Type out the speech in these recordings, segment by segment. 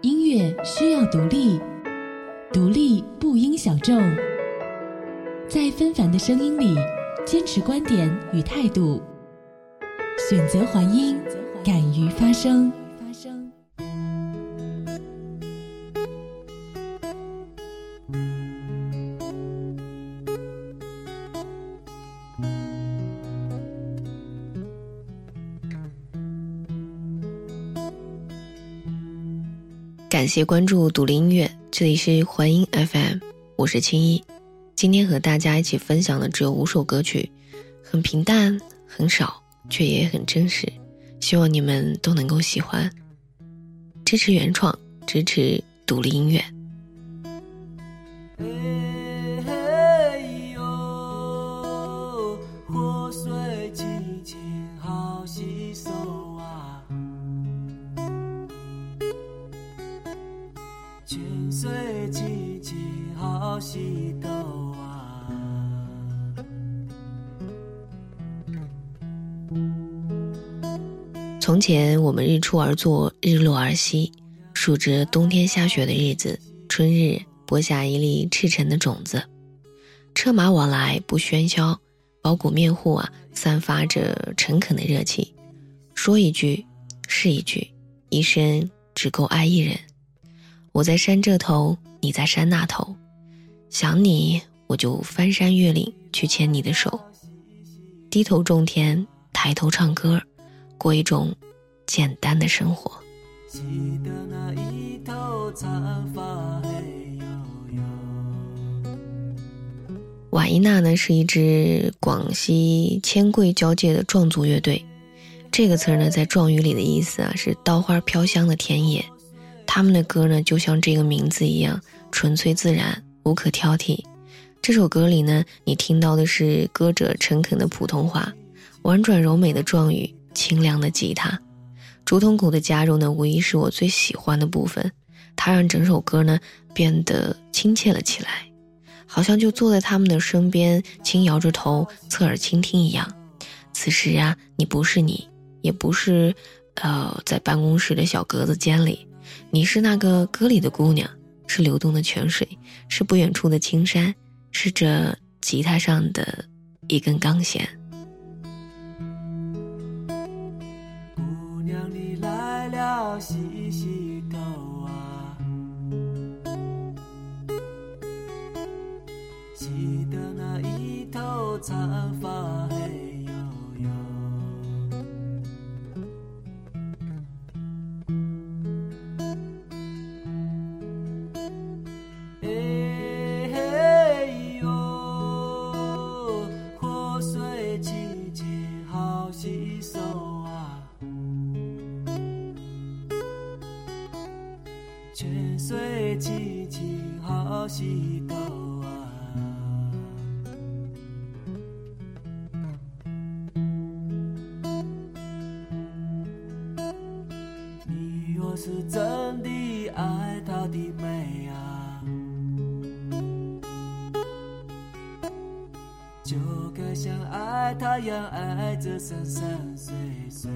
音乐需要独立，独立不应小众。在纷繁的声音里，坚持观点与态度，选择还音，敢于发声。谢关注独立音乐，这里是环音 FM，我是青衣。今天和大家一起分享的只有五首歌曲，很平淡，很少，却也很真实。希望你们都能够喜欢。支持原创，支持独立音乐。从前，我们日出而作，日落而息，数着冬天下雪的日子，春日播下一粒赤诚的种子，车马往来不喧嚣，包谷面户啊，散发着诚恳的热气，说一句是一句，一生只够爱一人。我在山这头，你在山那头，想你我就翻山越岭去牵你的手，低头种田，抬头唱歌。过一种简单的生活。瓦依娜呢是一支广西千贵交界的壮族乐队，这个词儿呢在壮语里的意思啊是稻花飘香的田野。他们的歌呢就像这个名字一样纯粹自然，无可挑剔。这首歌里呢你听到的是歌者诚恳的普通话，婉转柔美的壮语。清亮的吉他，竹筒鼓的加入呢，无疑是我最喜欢的部分。它让整首歌呢变得亲切了起来，好像就坐在他们的身边，轻摇着头，侧耳倾听一样。此时啊，你不是你，也不是，呃，在办公室的小格子间里，你是那个歌里的姑娘，是流动的泉水，是不远处的青山，是这吉他上的一根钢弦。洗洗头啊，记得那一头长发清好洗头啊！你若是真的爱她的美啊，就该像爱她一样爱着生生岁岁。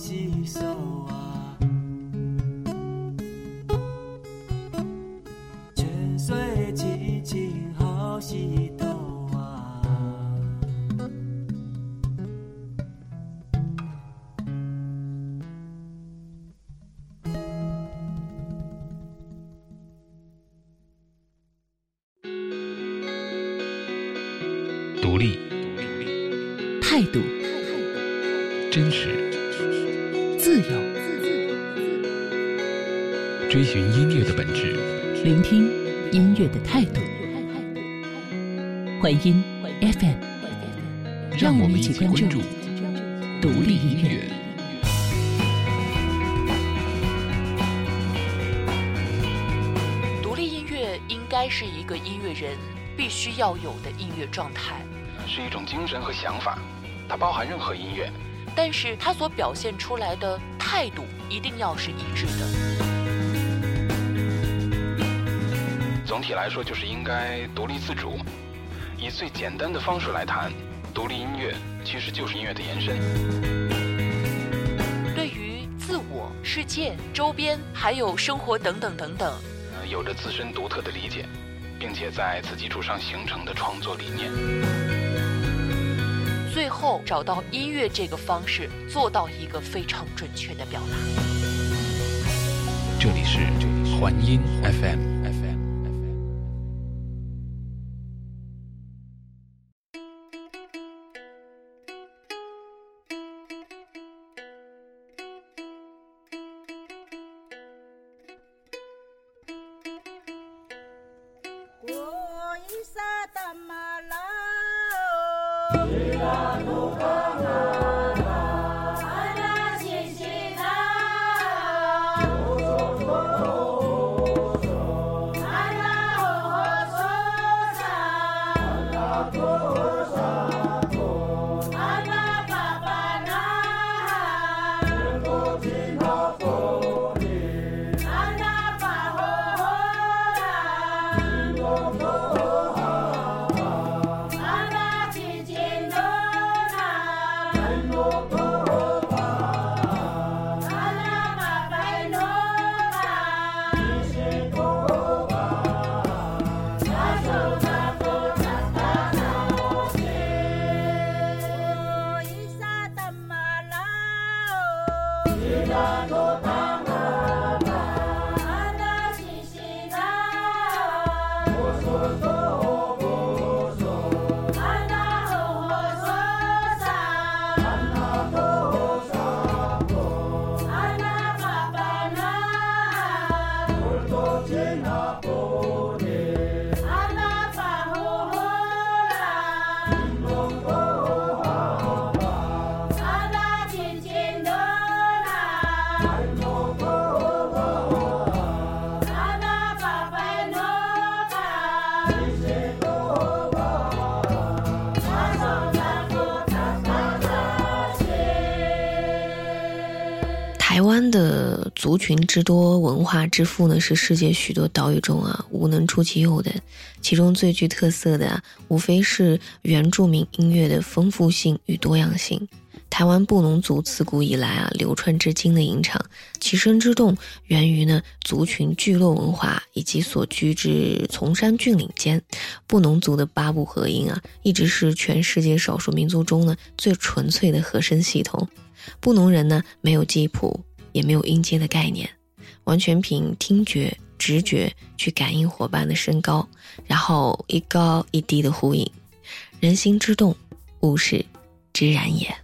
好洗手啊，应该是一个音乐人必须要有的音乐状态，是一种精神和想法，它包含任何音乐。但是它所表现出来的态度一定要是一致的。总体来说，就是应该独立自主。以最简单的方式来谈，独立音乐其实就是音乐的延伸。对于自我、世界、周边还有生活等等等等，呃，有着自身独特的理解，并且在此基础上形成的创作理念。最后找到音乐这个方式，做到一个非常准确的表达。这里是环音 FM。amor. 台湾的族群之多，文化之富呢，是世界许多岛屿中啊无能出其右的。其中最具特色的啊，无非是原住民音乐的丰富性与多样性。台湾布农族自古以来啊流传至今的吟唱，其声之动源于呢族群聚落文化以及所居之崇山峻岭间。布农族的八部合音啊，一直是全世界少数民族中呢最纯粹的和声系统。布农人呢没有记谱，也没有音阶的概念，完全凭听觉、直觉去感应伙伴的身高，然后一高一低的呼应，人心之动，物是之然也。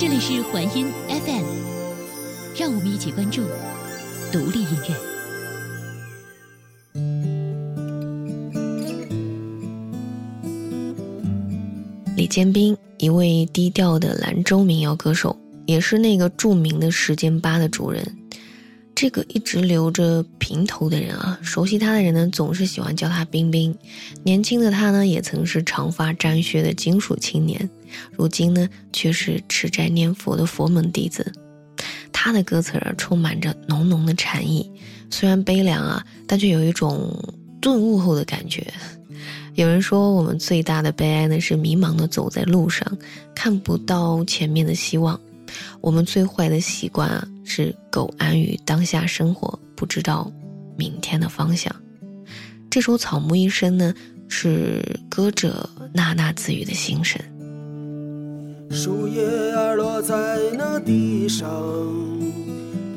这里是环音 FM，让我们一起关注独立音乐。李建斌，一位低调的兰州民谣歌手，也是那个著名的时间吧的主人。这个一直留着平头的人啊，熟悉他的人呢，总是喜欢叫他冰冰。年轻的他呢，也曾是长发沾靴的金属青年，如今呢，却是吃斋念佛的佛门弟子。他的歌词儿充满着浓浓的禅意，虽然悲凉啊，但却有一种顿悟后的感觉。有人说，我们最大的悲哀呢，是迷茫的走在路上，看不到前面的希望。我们最坏的习惯啊，是苟安于当下生活，不知道明天的方向。这首《草木一生》呢，是歌者喃喃自语的心声。树叶儿落在那地上，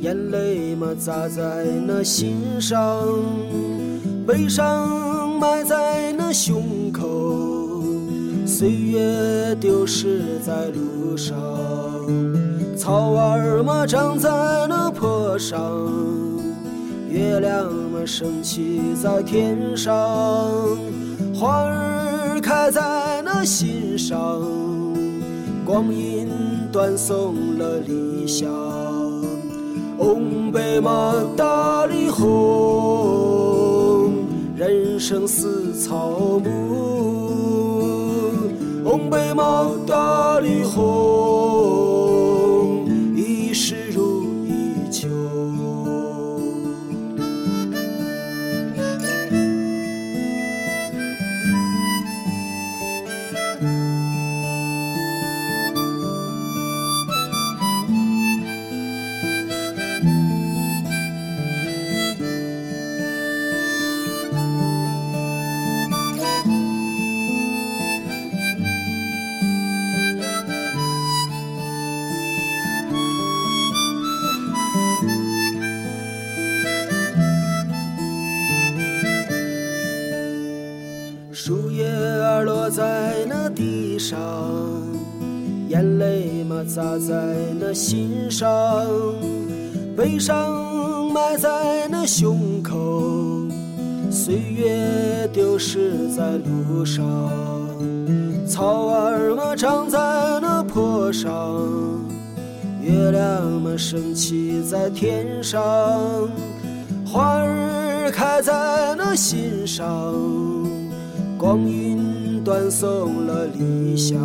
眼泪嘛砸在那心上，悲伤埋在那胸口，岁月丢失在路上。草儿嘛长在那坡上，月亮嘛升起在天上，花儿开在那心上。光阴断送了理想，红白马大里红，人生似草木。东北嘛大理河伤埋在那胸口，岁月丢失在路上。草儿嘛长在那坡上，月亮嘛升起在天上，花儿开在那心上。光阴断送了理想，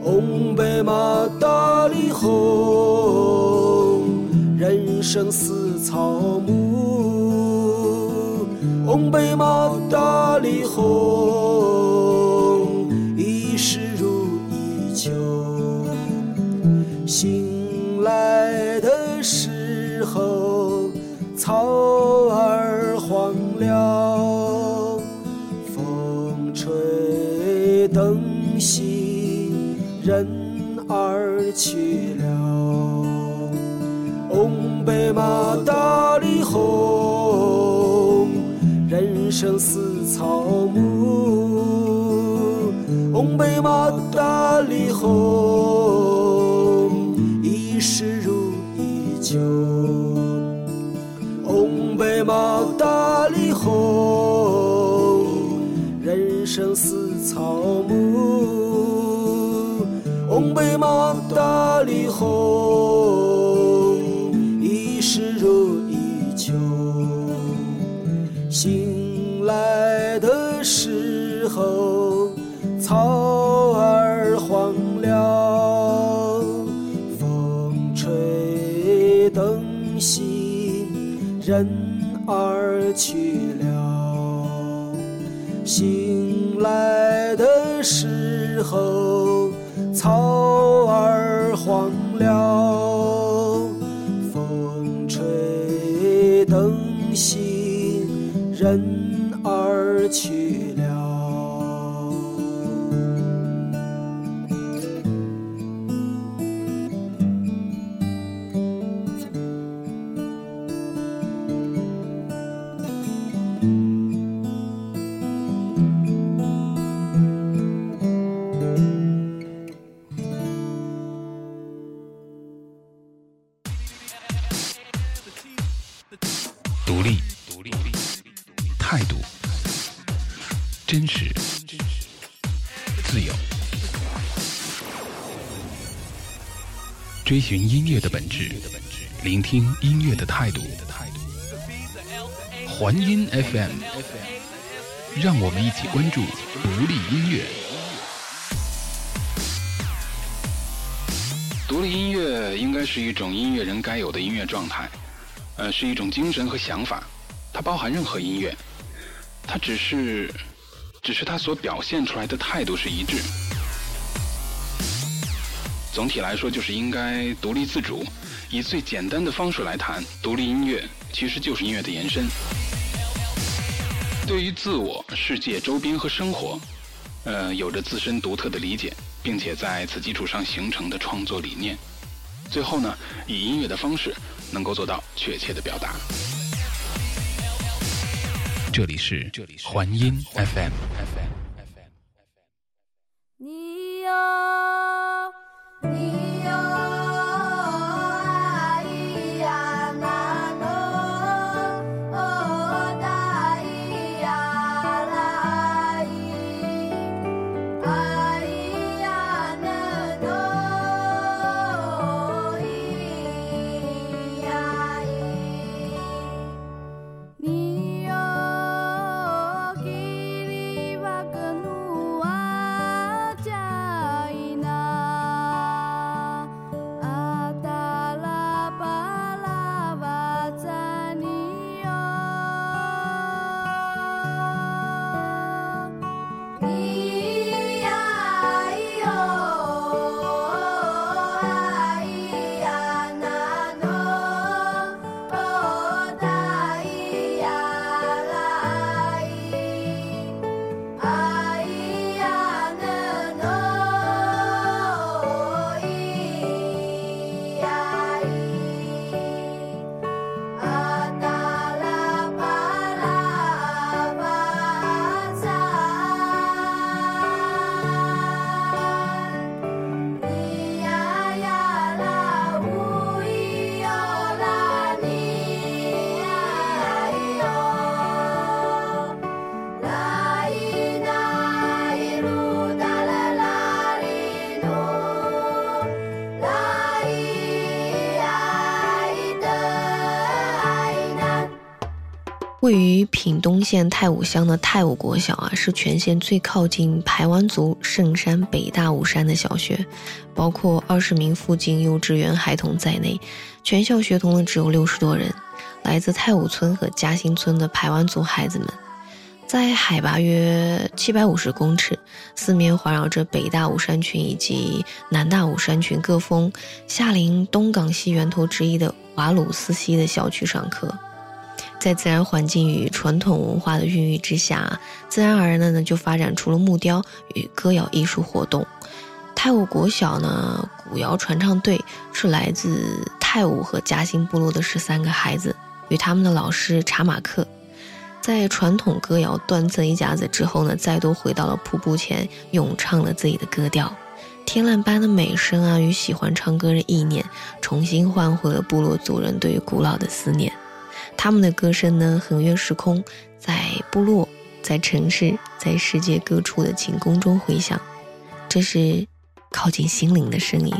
红白马大里红，人生似草木。红白马大里红，一世如一秋。醒来的时候，草儿黄了。风吹灯熄，人儿去了。红白马大里红，人生似草木。红白马大里红，一世如一秋。红白马大里红，人生似草木。红白马大里红，灯熄，人儿去了。醒来的时候，草儿黄了，真实，自由，追寻音乐的本质，聆听音乐的态度。环音 FM，让我们一起关注独立音乐。独立音乐应该是一种音乐人该有的音乐状态。呃，是一种精神和想法，它包含任何音乐，它只是，只是他所表现出来的态度是一致。总体来说，就是应该独立自主，以最简单的方式来谈独立音乐，其实就是音乐的延伸。对于自我、世界、周边和生活，呃，有着自身独特的理解，并且在此基础上形成的创作理念。最后呢，以音乐的方式。能够做到确切的表达。这里是环音 FM。位于屏东县太武乡的太武国小啊，是全县最靠近排湾族圣山北大武山的小学，包括二十名附近幼稚园孩童在内，全校学童呢只有六十多人，来自太武村和嘉兴村的排湾族孩子们，在海拔约七百五十公尺，四面环绕着北大武山群以及南大武山群各峰，下临东港西源头之一的瓦鲁斯溪的小区上课。在自然环境与传统文化的孕育之下，自然而然的呢就发展出了木雕与歌谣艺术活动。泰武国小呢古谣传唱队是来自泰武和嘉兴部落的十三个孩子与他们的老师查马克，在传统歌谣断赠一甲子之后呢，再度回到了瀑布前，咏唱了自己的歌调。天籁般的美声啊，与喜欢唱歌的意念，重新唤回了部落族人对于古老的思念。他们的歌声呢，横越时空，在部落、在城市、在世界各处的晴空中回响。这是靠近心灵的声音。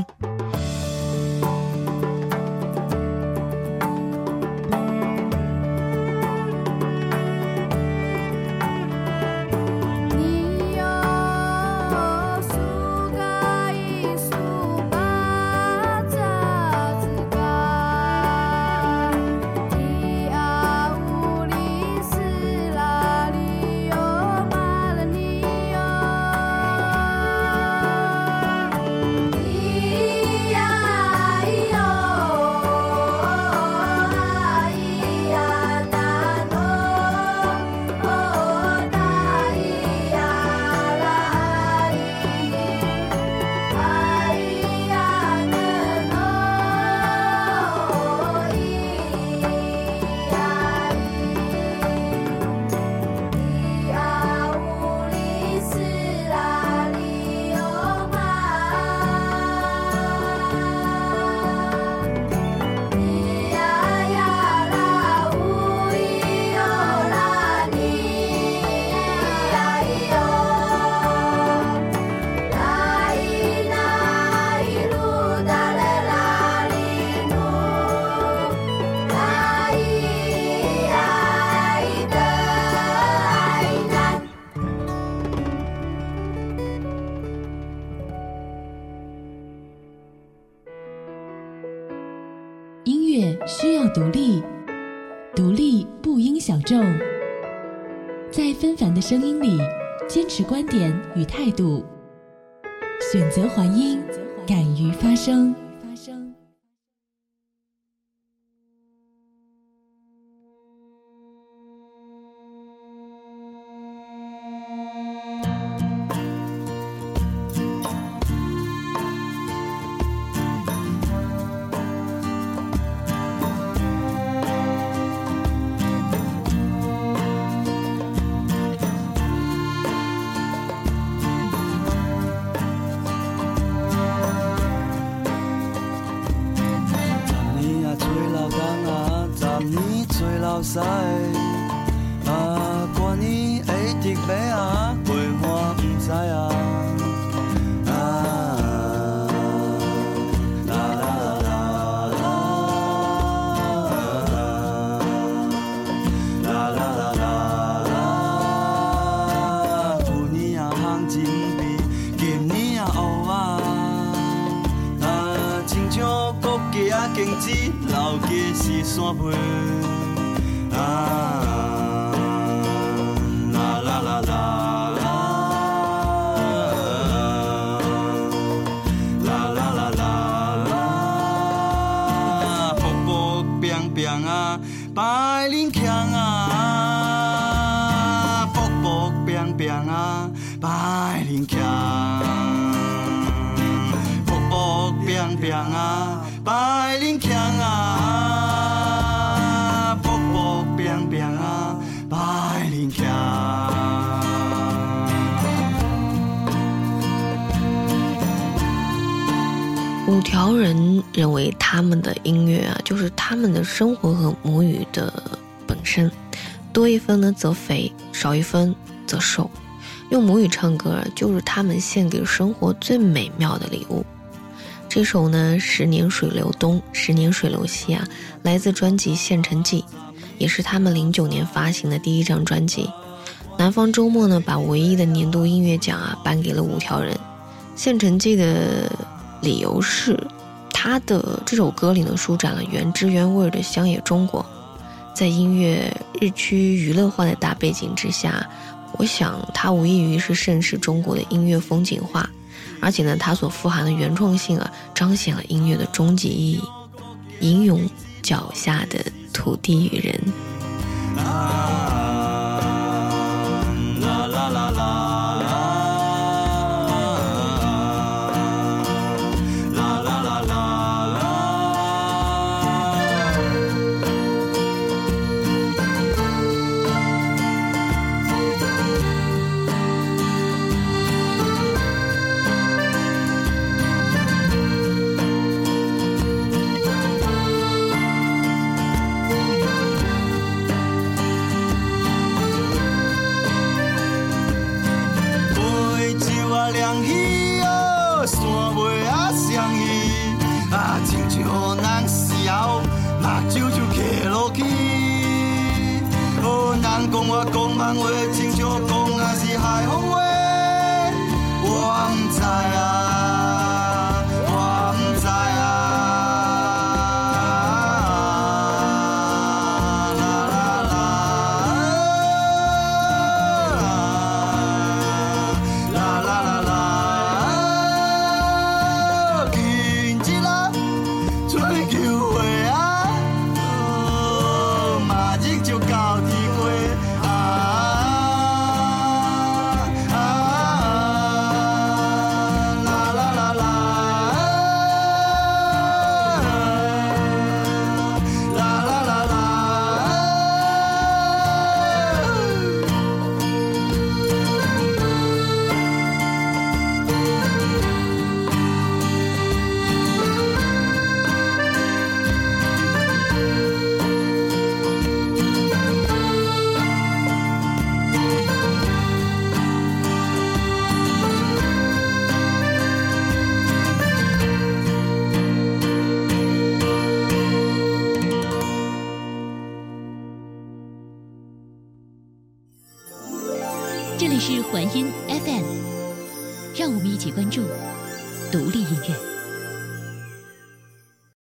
独立，独立不应小众，在纷繁的声音里坚持观点与态度，选择还音，敢于发声。唔知啊，多年一直买啊，袂欢喜啊。啊，啦啦啦啦啦啦啦啦啦啦，年也通金币，今年啊乌啊。啊，亲像国家啊经济，老家是山背。亮啊，白领强啊，勃勃变变啊，白领强，勃勃变变啊，白领。五条人认为他们的音乐啊，就是他们的生活和母语的本身，多一分呢则肥，少一分则瘦。用母语唱歌，就是他们献给生活最美妙的礼物。这首呢，《十年水流东，十年水流西》啊，来自专辑《县城记》，也是他们零九年发行的第一张专辑。南方周末呢，把唯一的年度音乐奖啊颁给了五条人。《县城记》的理由是，他的这首歌里呢，舒展了原汁原味的乡野中国。在音乐日趋娱乐化的大背景之下，我想它无异于是盛世中国的音乐风景画。而且呢，它所富含的原创性啊，彰显了音乐的终极意义，吟咏脚下的土地与人。啊